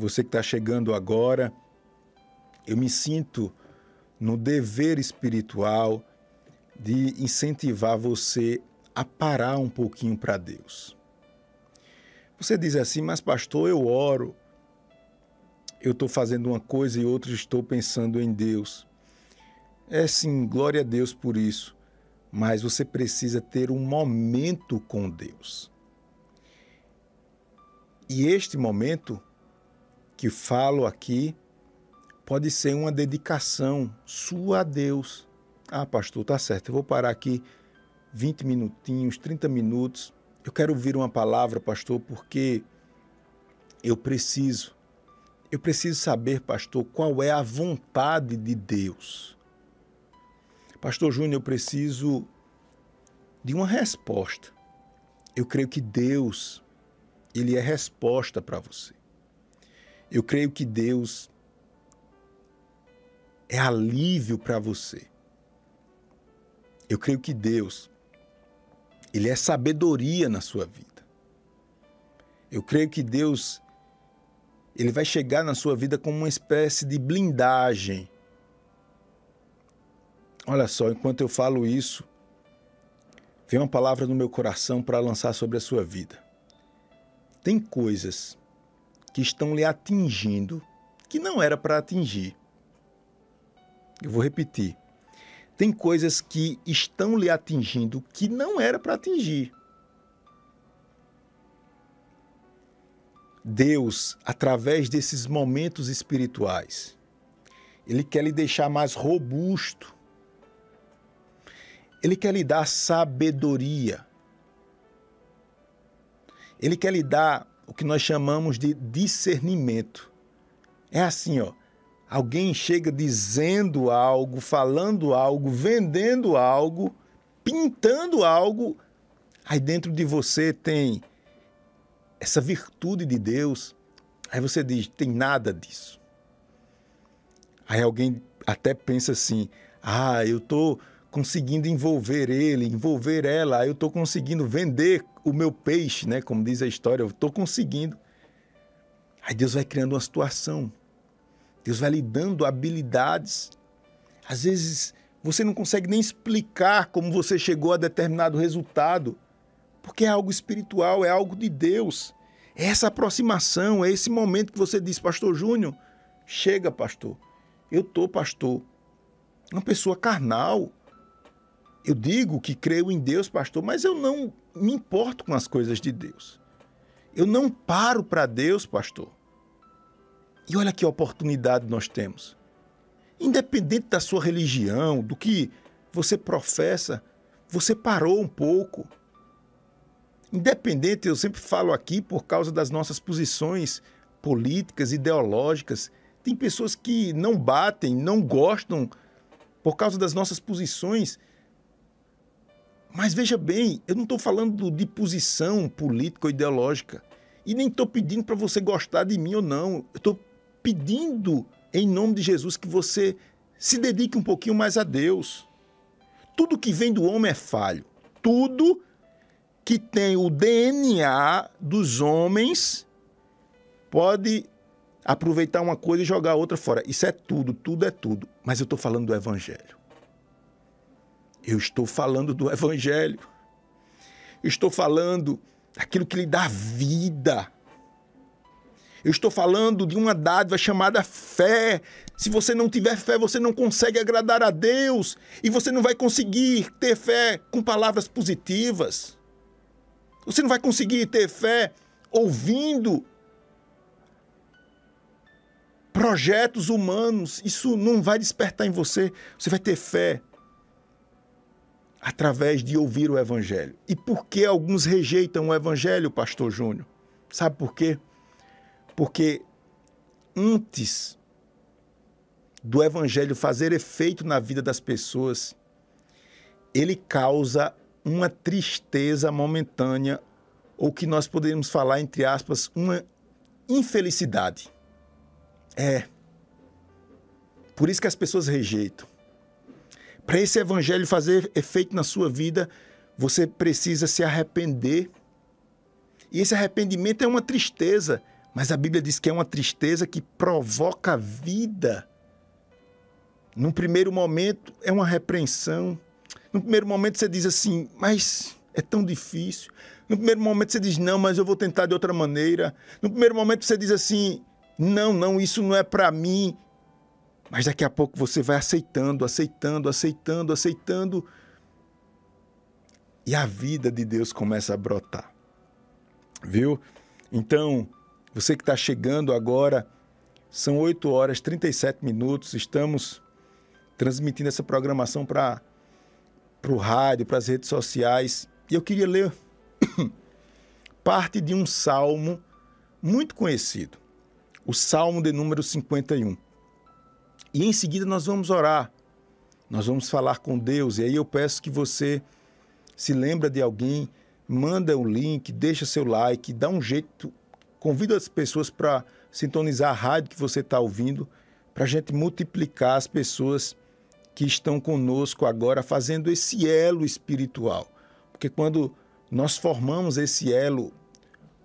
você que está chegando agora, eu me sinto no dever espiritual de incentivar você a parar um pouquinho para Deus. Você diz assim, mas pastor, eu oro, eu estou fazendo uma coisa e outra estou pensando em Deus. É sim, glória a Deus por isso, mas você precisa ter um momento com Deus. E este momento que falo aqui pode ser uma dedicação sua a Deus. Ah, pastor, tá certo, eu vou parar aqui 20 minutinhos, 30 minutos eu quero ouvir uma palavra, pastor, porque eu preciso. Eu preciso saber, pastor, qual é a vontade de Deus. Pastor Júnior, eu preciso de uma resposta. Eu creio que Deus, ele é resposta para você. Eu creio que Deus é alívio para você. Eu creio que Deus ele é sabedoria na sua vida. Eu creio que Deus ele vai chegar na sua vida como uma espécie de blindagem. Olha só, enquanto eu falo isso, vem uma palavra no meu coração para lançar sobre a sua vida. Tem coisas que estão lhe atingindo que não era para atingir. Eu vou repetir tem coisas que estão lhe atingindo que não era para atingir. Deus, através desses momentos espirituais, Ele quer lhe deixar mais robusto. Ele quer lhe dar sabedoria. Ele quer lhe dar o que nós chamamos de discernimento. É assim, ó alguém chega dizendo algo, falando algo, vendendo algo, pintando algo, aí dentro de você tem essa virtude de Deus. Aí você diz: tem nada disso. Aí alguém até pensa assim: ah, eu estou conseguindo envolver ele, envolver ela, eu estou conseguindo vender o meu peixe, né? Como diz a história, eu estou conseguindo. Aí Deus vai criando uma situação Deus vai lhe dando habilidades. Às vezes você não consegue nem explicar como você chegou a determinado resultado, porque é algo espiritual, é algo de Deus. É essa aproximação, é esse momento que você diz, Pastor Júnior, chega, pastor. Eu tô, pastor, uma pessoa carnal. Eu digo que creio em Deus, pastor, mas eu não me importo com as coisas de Deus. Eu não paro para Deus, pastor. E olha que oportunidade nós temos. Independente da sua religião, do que você professa, você parou um pouco. Independente, eu sempre falo aqui por causa das nossas posições políticas, ideológicas. Tem pessoas que não batem, não gostam por causa das nossas posições. Mas veja bem, eu não estou falando de posição política ou ideológica. E nem estou pedindo para você gostar de mim ou não. Eu estou pedindo em nome de Jesus que você se dedique um pouquinho mais a Deus. Tudo que vem do homem é falho. Tudo que tem o DNA dos homens pode aproveitar uma coisa e jogar outra fora. Isso é tudo, tudo é tudo. Mas eu estou falando do Evangelho. Eu estou falando do Evangelho. Eu estou falando daquilo que lhe dá vida. Eu estou falando de uma dádiva chamada fé. Se você não tiver fé, você não consegue agradar a Deus. E você não vai conseguir ter fé com palavras positivas. Você não vai conseguir ter fé ouvindo projetos humanos. Isso não vai despertar em você. Você vai ter fé através de ouvir o Evangelho. E por que alguns rejeitam o Evangelho, Pastor Júnior? Sabe por quê? Porque antes do evangelho fazer efeito na vida das pessoas, ele causa uma tristeza momentânea, ou que nós poderíamos falar, entre aspas, uma infelicidade. É. Por isso que as pessoas rejeitam. Para esse evangelho fazer efeito na sua vida, você precisa se arrepender. E esse arrependimento é uma tristeza, Mas a Bíblia diz que é uma tristeza que provoca vida. Num primeiro momento é uma repreensão. No primeiro momento você diz assim, mas é tão difícil. No primeiro momento você diz, não, mas eu vou tentar de outra maneira. No primeiro momento você diz assim, não, não, isso não é para mim. Mas daqui a pouco você vai aceitando, aceitando, aceitando, aceitando. E a vida de Deus começa a brotar. Viu? Então, você que está chegando agora, são 8 horas e 37 minutos, estamos transmitindo essa programação para o rádio, para as redes sociais. E eu queria ler parte de um salmo muito conhecido, o Salmo de número 51. E em seguida nós vamos orar, nós vamos falar com Deus, e aí eu peço que você se lembra de alguém, manda o link, deixa seu like, dá um jeito, convida as pessoas para sintonizar a rádio que você está ouvindo, para a gente multiplicar as pessoas que estão conosco agora fazendo esse elo espiritual. Porque quando nós formamos esse elo,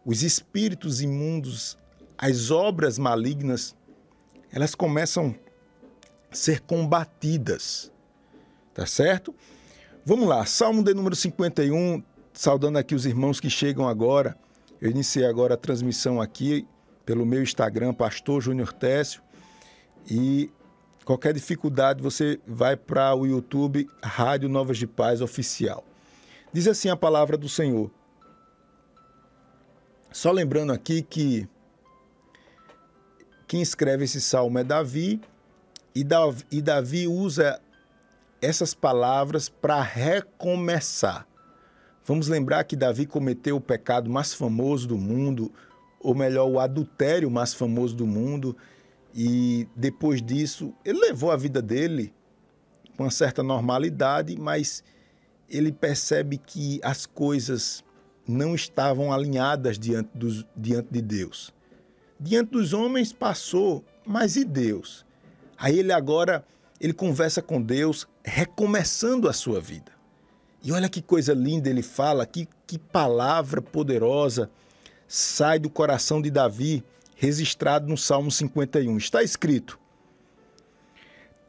os espíritos imundos, as obras malignas, elas começam ser combatidas. Tá certo? Vamos lá, Salmo de número 51, saudando aqui os irmãos que chegam agora. Eu iniciei agora a transmissão aqui pelo meu Instagram, Pastor Júnior Técio, e Qualquer dificuldade, você vai para o YouTube Rádio Novas de Paz Oficial. Diz assim a palavra do Senhor. Só lembrando aqui que quem escreve esse salmo é Davi, e Davi, e Davi usa essas palavras para recomeçar. Vamos lembrar que Davi cometeu o pecado mais famoso do mundo, ou melhor, o adultério mais famoso do mundo e depois disso, ele levou a vida dele com uma certa normalidade, mas ele percebe que as coisas não estavam alinhadas diante, dos, diante de Deus. Diante dos homens passou, mas e Deus? Aí ele agora ele conversa com Deus, recomeçando a sua vida. E olha que coisa linda ele fala, que, que palavra poderosa sai do coração de Davi registrado no Salmo 51. Está escrito: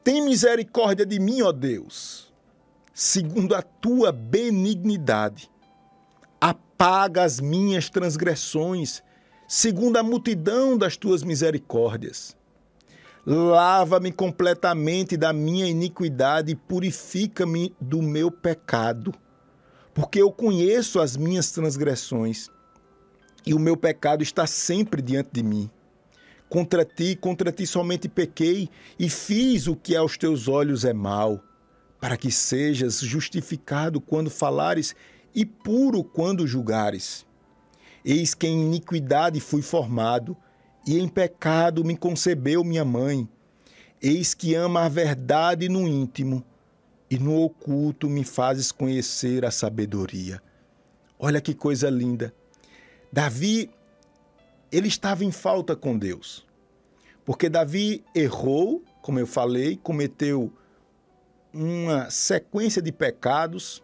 Tem misericórdia de mim, ó Deus, segundo a tua benignidade. Apaga as minhas transgressões, segundo a multidão das tuas misericórdias. Lava-me completamente da minha iniquidade e purifica-me do meu pecado, porque eu conheço as minhas transgressões e o meu pecado está sempre diante de mim. Contra ti, contra ti somente pequei e fiz o que aos teus olhos é mal, para que sejas justificado quando falares e puro quando julgares. Eis que em iniquidade fui formado, e em pecado me concebeu minha mãe. Eis que ama a verdade no íntimo, e no oculto me fazes conhecer a sabedoria. Olha que coisa linda! Davi, ele estava em falta com Deus. Porque Davi errou, como eu falei, cometeu uma sequência de pecados,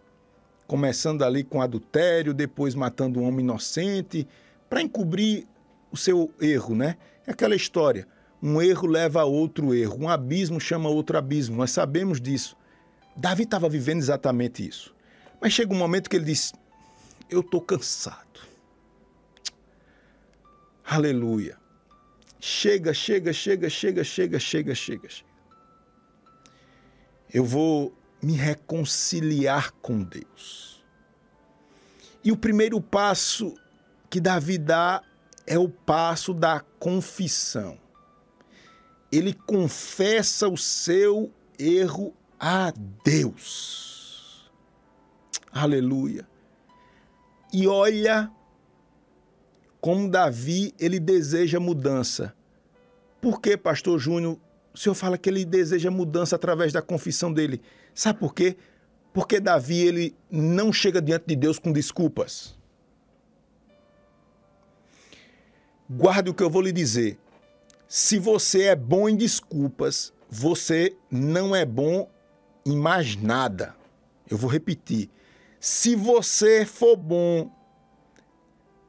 começando ali com adultério, depois matando um homem inocente, para encobrir o seu erro, né? É aquela história. Um erro leva a outro erro, um abismo chama outro abismo, nós sabemos disso. Davi estava vivendo exatamente isso. Mas chega um momento que ele diz: Eu estou cansado. Aleluia. Chega, chega, chega, chega, chega, chega, chega. Eu vou me reconciliar com Deus. E o primeiro passo que Davi dá é o passo da confissão. Ele confessa o seu erro a Deus. Aleluia. E olha como Davi, ele deseja mudança. Por que, pastor Júnior, o senhor fala que ele deseja mudança através da confissão dele? Sabe por quê? Porque Davi, ele não chega diante de Deus com desculpas. Guarde o que eu vou lhe dizer. Se você é bom em desculpas, você não é bom em mais nada. Eu vou repetir. Se você for bom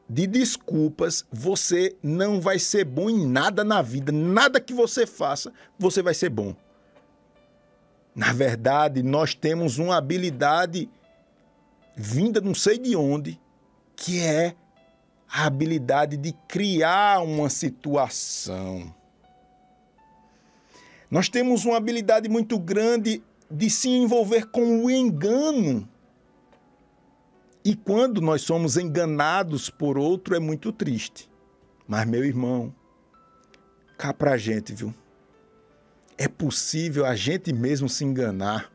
de desculpas, você não vai ser bom em nada na vida. Nada que você faça, você vai ser bom. Na verdade, nós temos uma habilidade vinda não sei de onde, que é a habilidade de criar uma situação. Nós temos uma habilidade muito grande de se envolver com o engano. E quando nós somos enganados por outro, é muito triste. Mas, meu irmão, cá pra gente, viu? É possível a gente mesmo se enganar.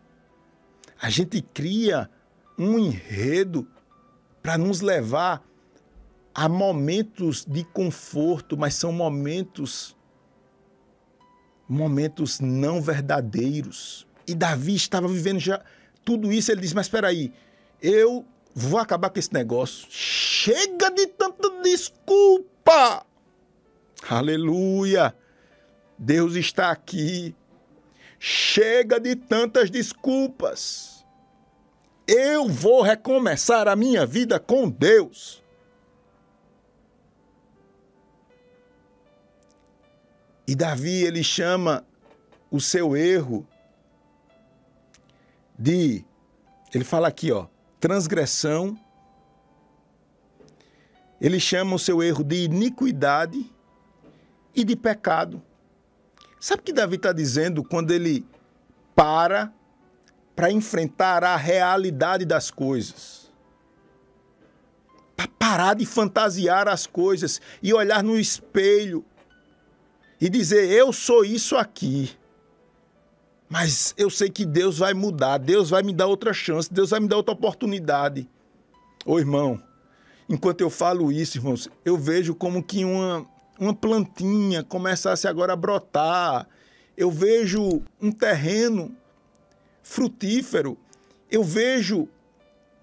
A gente cria um enredo para nos levar a momentos de conforto, mas são momentos momentos não verdadeiros. E Davi estava vivendo já tudo isso, ele disse: "Mas espera aí, eu vou acabar com esse negócio. Chega de tanta desculpa. Aleluia. Deus está aqui. Chega de tantas desculpas. Eu vou recomeçar a minha vida com Deus. E Davi, ele chama o seu erro de. Ele fala aqui, ó transgressão. Ele chama o seu erro de iniquidade e de pecado. Sabe o que Davi está dizendo quando ele para para enfrentar a realidade das coisas? Para parar de fantasiar as coisas e olhar no espelho e dizer: Eu sou isso aqui. Mas eu sei que Deus vai mudar, Deus vai me dar outra chance, Deus vai me dar outra oportunidade. Ô irmão, enquanto eu falo isso, irmãos, eu vejo como que uma, uma plantinha começasse agora a brotar. Eu vejo um terreno frutífero. Eu vejo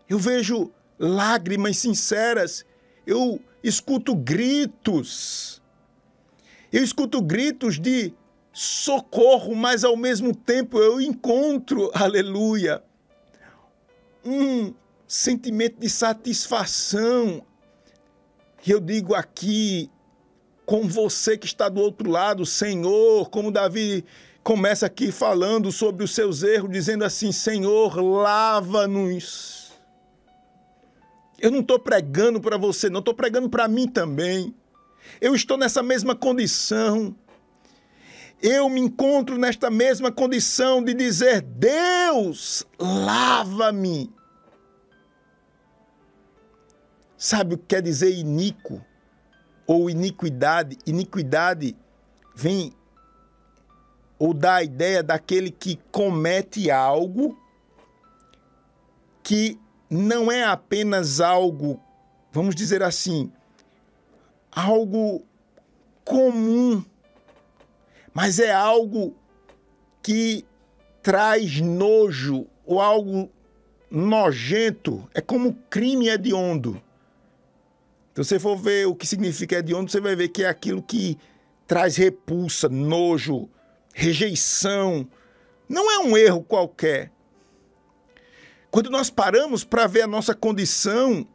eu vejo lágrimas sinceras. Eu escuto gritos. Eu escuto gritos de socorro, mas ao mesmo tempo eu encontro, aleluia, um sentimento de satisfação. Eu digo aqui, com você que está do outro lado, Senhor, como Davi começa aqui falando sobre os seus erros, dizendo assim: Senhor, lava-nos. Eu não estou pregando para você, não estou pregando para mim também. Eu estou nessa mesma condição eu me encontro nesta mesma condição de dizer: Deus, lava-me. Sabe o que quer dizer iníquo ou iniquidade? Iniquidade vem ou dá a ideia daquele que comete algo que não é apenas algo, vamos dizer assim, algo comum mas é algo que traz nojo ou algo nojento. É como crime hediondo. Então, se você for ver o que significa hediondo, você vai ver que é aquilo que traz repulsa, nojo, rejeição. Não é um erro qualquer. Quando nós paramos para ver a nossa condição,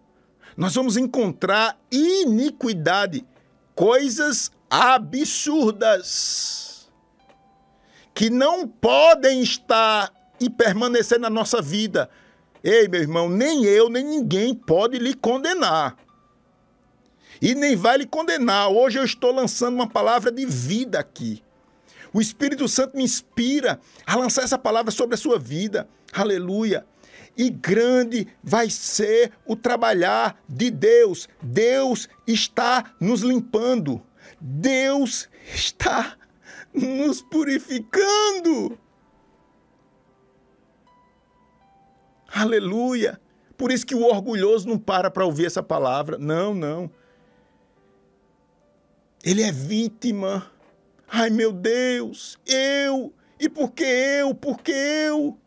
nós vamos encontrar iniquidade, coisas absurdas que não podem estar e permanecer na nossa vida. Ei, meu irmão, nem eu, nem ninguém pode lhe condenar. E nem vai lhe condenar. Hoje eu estou lançando uma palavra de vida aqui. O Espírito Santo me inspira a lançar essa palavra sobre a sua vida. Aleluia. E grande vai ser o trabalhar de Deus. Deus está nos limpando. Deus está nos purificando. Aleluia! Por isso que o orgulhoso não para para ouvir essa palavra. Não, não. Ele é vítima. Ai, meu Deus, eu. E por que eu? Por que eu?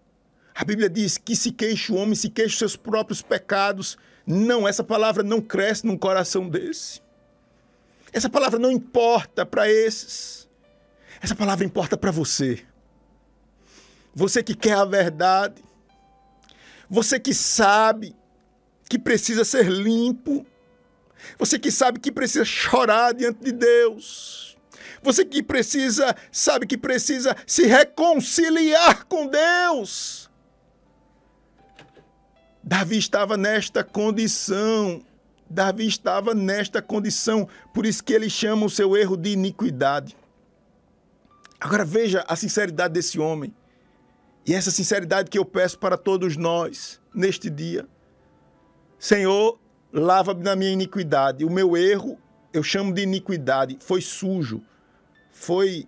A Bíblia diz que se queixa o homem, se queixa os seus próprios pecados. Não, essa palavra não cresce num coração desse. Essa palavra não importa para esses. Essa palavra importa para você. Você que quer a verdade. Você que sabe que precisa ser limpo. Você que sabe que precisa chorar diante de Deus. Você que precisa, sabe que precisa se reconciliar com Deus. Davi estava nesta condição. Davi estava nesta condição, por isso que ele chama o seu erro de iniquidade. Agora veja a sinceridade desse homem. E essa sinceridade que eu peço para todos nós neste dia. Senhor, lava-me na minha iniquidade. O meu erro, eu chamo de iniquidade, foi sujo, foi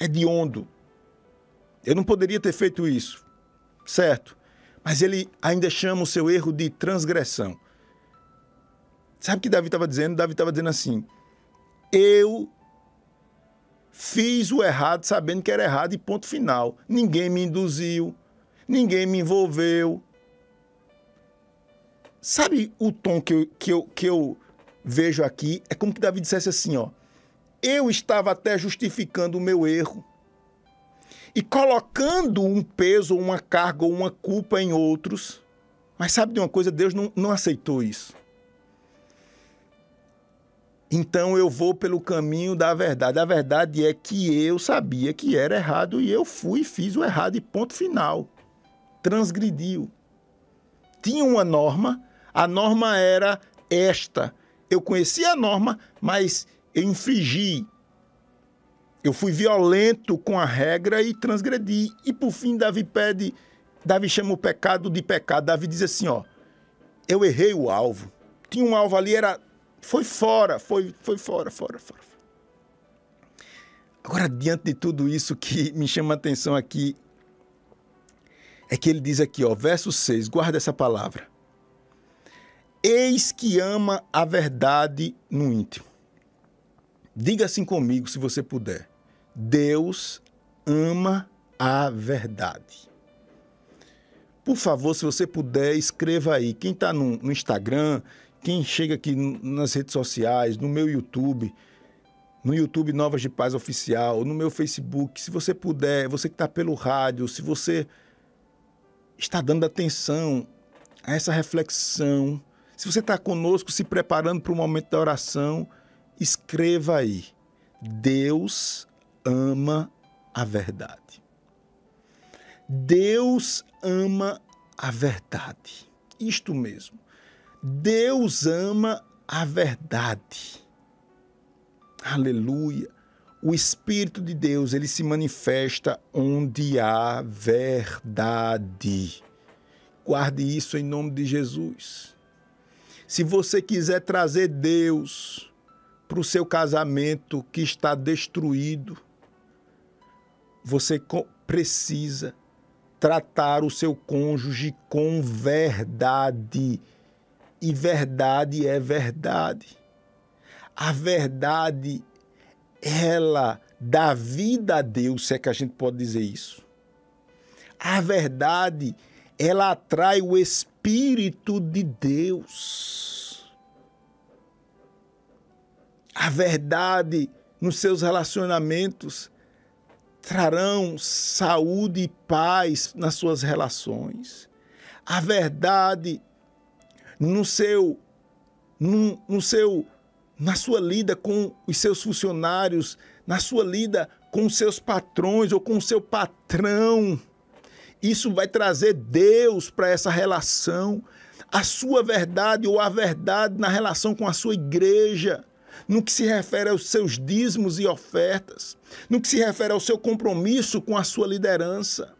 hediondo. Eu não poderia ter feito isso, certo? Mas ele ainda chama o seu erro de transgressão. Sabe o que Davi estava dizendo? Davi estava dizendo assim: Eu fiz o errado sabendo que era errado e ponto final. Ninguém me induziu, ninguém me envolveu, Sabe o tom que eu, que eu, que eu vejo aqui? É como que Davi dissesse assim, ó. Eu estava até justificando o meu erro e colocando um peso, uma carga ou uma culpa em outros. Mas sabe de uma coisa? Deus não, não aceitou isso. Então eu vou pelo caminho da verdade. A verdade é que eu sabia que era errado e eu fui e fiz o errado e ponto final. Transgrediu. Tinha uma norma, a norma era esta. Eu conhecia a norma, mas eu infringi. Eu fui violento com a regra e transgredi. E por fim, Davi pede, Davi chama o pecado de pecado. Davi diz assim, ó, eu errei o alvo. Tinha um alvo ali, era foi fora, foi, foi fora, fora, fora. Agora, diante de tudo isso que me chama a atenção aqui, é que ele diz aqui, ó, verso 6, guarda essa palavra. Eis que ama a verdade no íntimo. Diga assim comigo, se você puder. Deus ama a verdade. Por favor, se você puder, escreva aí. Quem está no, no, Instagram, quem chega aqui nas redes sociais, no meu YouTube, no YouTube Novas de Paz Oficial, no meu Facebook, se você puder, você que está pelo rádio, se você está dando atenção a essa reflexão, se você está conosco se preparando para o momento da oração, escreva aí. Deus ama a verdade. Deus ama a verdade. Isto mesmo. Deus ama a verdade. Aleluia. O Espírito de Deus, ele se manifesta onde há verdade. Guarde isso em nome de Jesus. Se você quiser trazer Deus para o seu casamento que está destruído, você precisa tratar o seu cônjuge com verdade. E verdade é verdade. A verdade, ela dá vida a Deus, se é que a gente pode dizer isso. A verdade, ela atrai o Espírito de Deus. A verdade nos seus relacionamentos trarão saúde e paz nas suas relações. A verdade no seu no, no seu na sua lida com os seus funcionários, na sua lida com os seus patrões ou com o seu patrão. Isso vai trazer Deus para essa relação, a sua verdade ou a verdade na relação com a sua igreja, no que se refere aos seus dízimos e ofertas, no que se refere ao seu compromisso com a sua liderança.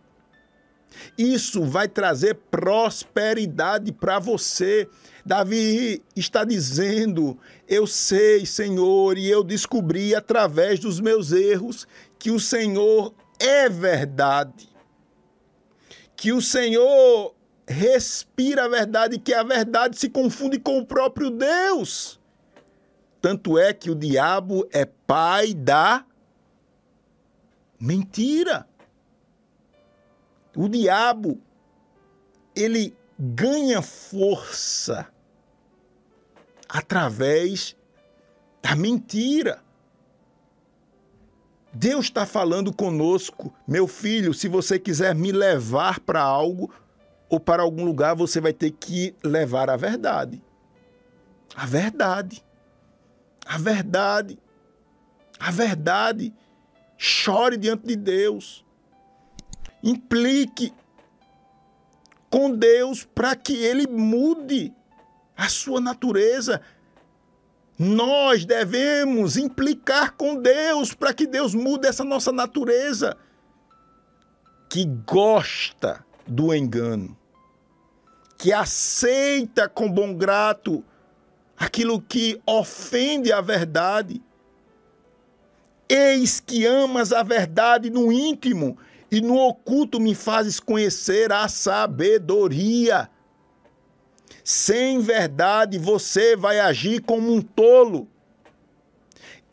Isso vai trazer prosperidade para você. Davi está dizendo: Eu sei, Senhor, e eu descobri através dos meus erros que o Senhor é verdade que o Senhor respira a verdade que a verdade se confunde com o próprio Deus. Tanto é que o diabo é pai da mentira. O diabo ele ganha força através da mentira. Deus está falando conosco, meu filho, se você quiser me levar para algo ou para algum lugar, você vai ter que levar a verdade. A verdade. A verdade. A verdade. Chore diante de Deus. Implique com Deus para que ele mude a sua natureza. Nós devemos implicar com Deus para que Deus mude essa nossa natureza que gosta do engano, que aceita com bom grato aquilo que ofende a verdade. Eis que amas a verdade no íntimo e no oculto me fazes conhecer a sabedoria. Sem verdade você vai agir como um tolo.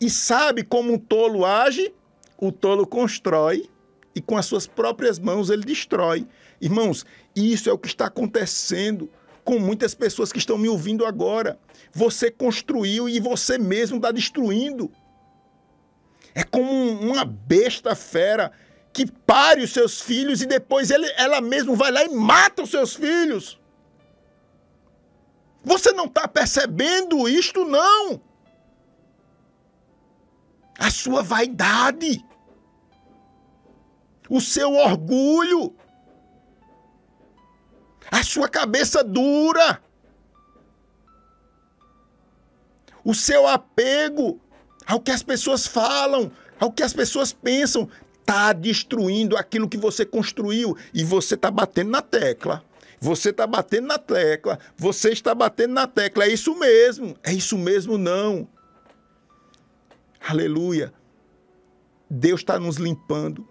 E sabe como um tolo age? O tolo constrói e com as suas próprias mãos ele destrói. Irmãos, isso é o que está acontecendo com muitas pessoas que estão me ouvindo agora. Você construiu e você mesmo está destruindo. É como uma besta fera que pare os seus filhos e depois ele, ela mesma vai lá e mata os seus filhos. Você não está percebendo isto, não. A sua vaidade, o seu orgulho, a sua cabeça dura, o seu apego ao que as pessoas falam, ao que as pessoas pensam, está destruindo aquilo que você construiu e você está batendo na tecla. Você está batendo na tecla, você está batendo na tecla. É isso mesmo, é isso mesmo, não. Aleluia. Deus está nos limpando.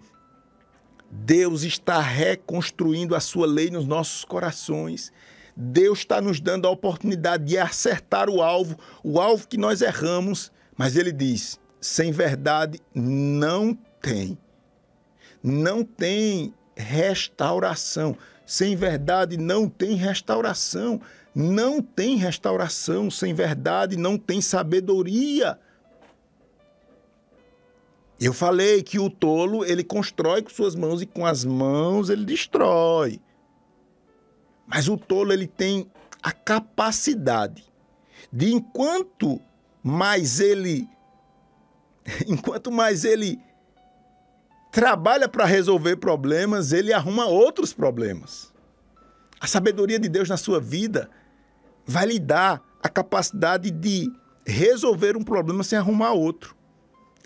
Deus está reconstruindo a sua lei nos nossos corações. Deus está nos dando a oportunidade de acertar o alvo, o alvo que nós erramos. Mas ele diz: sem verdade não tem. Não tem restauração. Sem verdade não tem restauração. Não tem restauração. Sem verdade não tem sabedoria. Eu falei que o tolo, ele constrói com suas mãos e com as mãos ele destrói. Mas o tolo, ele tem a capacidade de, enquanto mais ele enquanto mais ele trabalha para resolver problemas, ele arruma outros problemas. A sabedoria de Deus na sua vida vai lhe dar a capacidade de resolver um problema sem arrumar outro.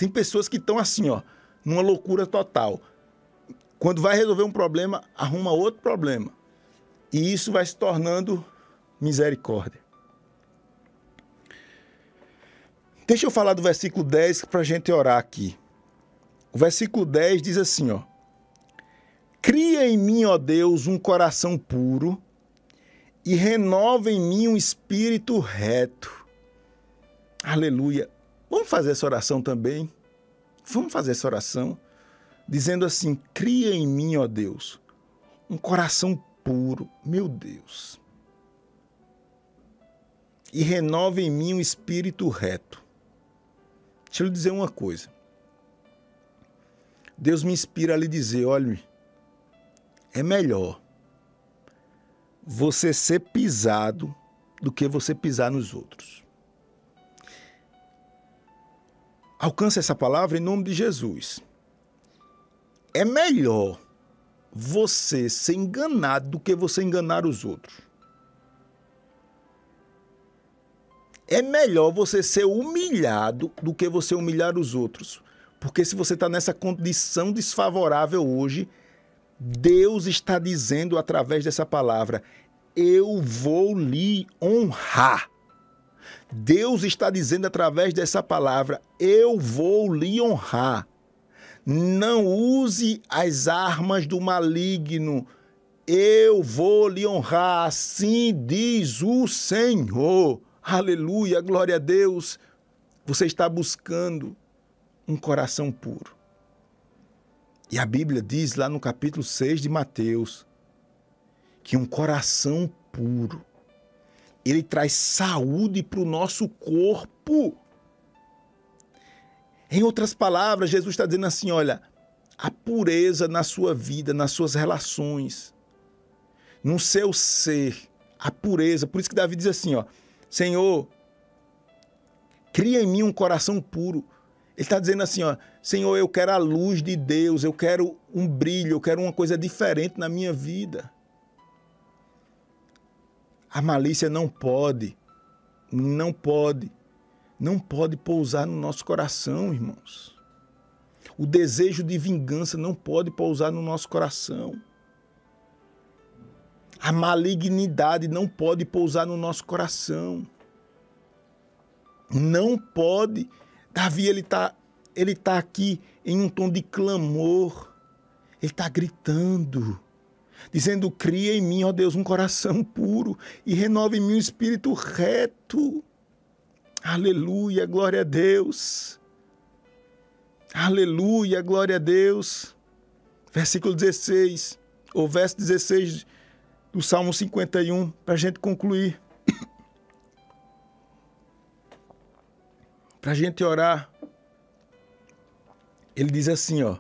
Tem pessoas que estão assim, ó, numa loucura total. Quando vai resolver um problema, arruma outro problema. E isso vai se tornando misericórdia. Deixa eu falar do versículo 10 para a gente orar aqui. O versículo 10 diz assim, ó: Cria em mim, ó Deus, um coração puro e renova em mim um espírito reto. Aleluia. Vamos fazer essa oração também? Vamos fazer essa oração dizendo assim: Cria em mim, ó Deus, um coração puro, meu Deus. E renova em mim um espírito reto. Deixa eu lhe dizer uma coisa. Deus me inspira a lhe dizer: olhe, é melhor você ser pisado do que você pisar nos outros. Alcance essa palavra em nome de Jesus. É melhor você ser enganado do que você enganar os outros. É melhor você ser humilhado do que você humilhar os outros. Porque se você está nessa condição desfavorável hoje, Deus está dizendo através dessa palavra: Eu vou lhe honrar. Deus está dizendo através dessa palavra: Eu vou lhe honrar. Não use as armas do maligno. Eu vou lhe honrar, assim diz o Senhor. Aleluia, glória a Deus. Você está buscando um coração puro. E a Bíblia diz lá no capítulo 6 de Mateus que um coração puro ele traz saúde para o nosso corpo. Em outras palavras, Jesus está dizendo assim: olha, a pureza na sua vida, nas suas relações, no seu ser, a pureza. Por isso que Davi diz assim: ó, Senhor, Cria em mim um coração puro. Ele está dizendo assim, ó, Senhor, eu quero a luz de Deus, eu quero um brilho, eu quero uma coisa diferente na minha vida. A malícia não pode, não pode, não pode pousar no nosso coração, irmãos. O desejo de vingança não pode pousar no nosso coração. A malignidade não pode pousar no nosso coração. Não pode. Davi ele está ele tá aqui em um tom de clamor. Ele está gritando, dizendo: Cria em mim, ó Deus, um coração puro e renove em mim um espírito reto. Aleluia, glória a Deus. Aleluia, glória a Deus. Versículo 16, ou verso 16 do Salmo 51, para a gente concluir. para a gente orar. Ele diz assim, ó.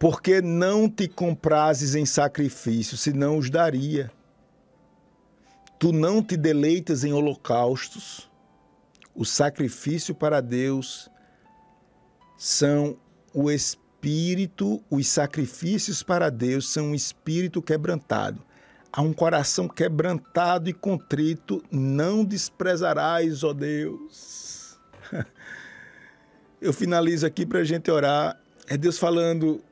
Porque não te comprases em sacrifício, senão os daria. Tu não te deleitas em holocaustos. O sacrifício para Deus são o espírito, os sacrifícios para Deus são o espírito quebrantado a um coração quebrantado e contrito, não desprezarás, ó Deus. Eu finalizo aqui para a gente orar. É Deus falando,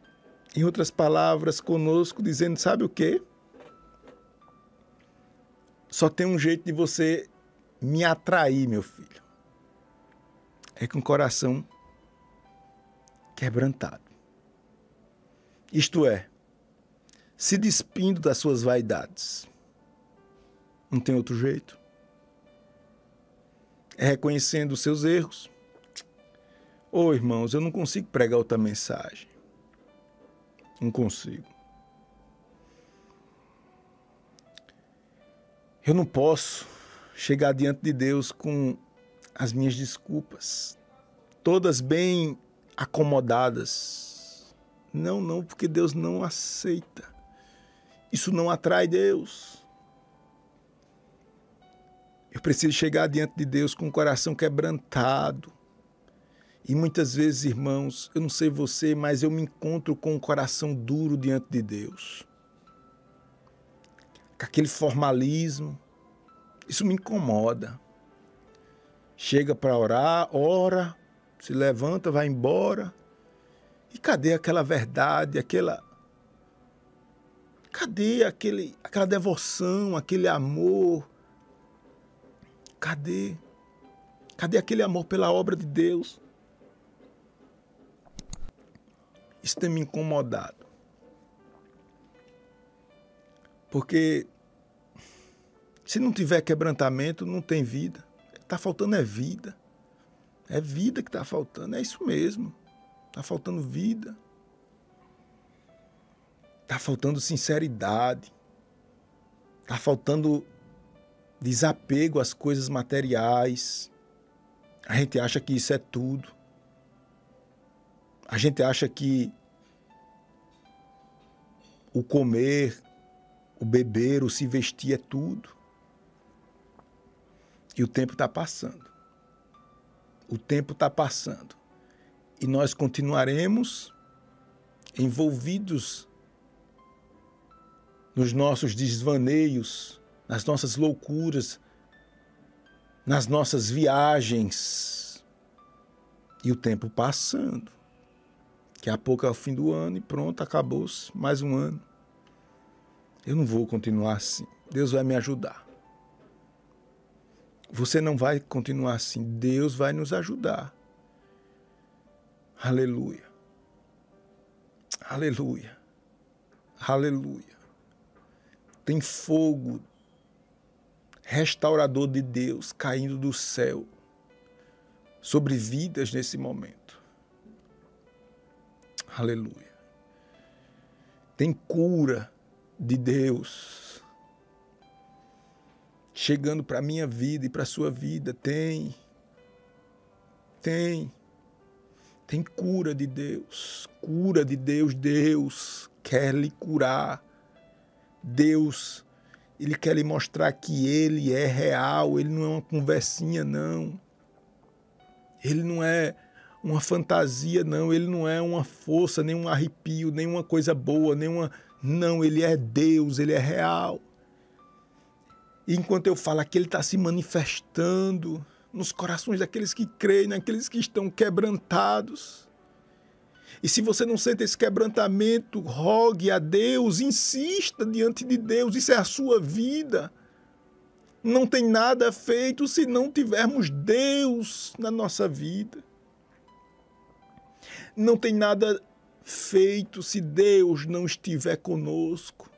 em outras palavras, conosco, dizendo: sabe o quê? Só tem um jeito de você me atrair, meu filho. É com o coração quebrantado. Isto é, se despindo das suas vaidades. Não tem outro jeito. É reconhecendo os seus erros. Ô oh, irmãos, eu não consigo pregar outra mensagem. Não consigo. Eu não posso chegar diante de Deus com as minhas desculpas, todas bem acomodadas. Não, não, porque Deus não aceita. Isso não atrai Deus. Eu preciso chegar diante de Deus com o coração quebrantado. E muitas vezes, irmãos, eu não sei você, mas eu me encontro com o coração duro diante de Deus. Com aquele formalismo. Isso me incomoda. Chega para orar, ora, se levanta, vai embora. E cadê aquela verdade, aquela Cadê aquele, aquela devoção, aquele amor? Cadê? Cadê aquele amor pela obra de Deus? Isso tem me incomodado. Porque se não tiver quebrantamento, não tem vida. Está faltando é vida. É vida que está faltando. É isso mesmo. Está faltando vida. Está faltando sinceridade. Está faltando desapego às coisas materiais. A gente acha que isso é tudo. A gente acha que o comer, o beber, o se vestir é tudo. E o tempo está passando. O tempo está passando. E nós continuaremos envolvidos nos nossos desvaneios, nas nossas loucuras, nas nossas viagens. E o tempo passando. Daqui a pouco é o fim do ano e pronto, acabou-se mais um ano. Eu não vou continuar assim. Deus vai me ajudar. Você não vai continuar assim. Deus vai nos ajudar. Aleluia. Aleluia. Aleluia tem fogo restaurador de Deus caindo do céu sobre vidas nesse momento. Aleluia. Tem cura de Deus chegando para a minha vida e para a sua vida. Tem. Tem. Tem cura de Deus. Cura de Deus. Deus quer lhe curar. Deus Ele quer lhe mostrar que ele é real, ele não é uma conversinha, não. Ele não é uma fantasia, não. Ele não é uma força, nem um arrepio, nem uma coisa boa, nem uma. Não, ele é Deus, ele é real. E enquanto eu falo aqui, ele está se manifestando nos corações daqueles que creem, naqueles que estão quebrantados. E se você não sente esse quebrantamento, rogue a Deus, insista diante de Deus, isso é a sua vida. Não tem nada feito se não tivermos Deus na nossa vida. Não tem nada feito se Deus não estiver conosco.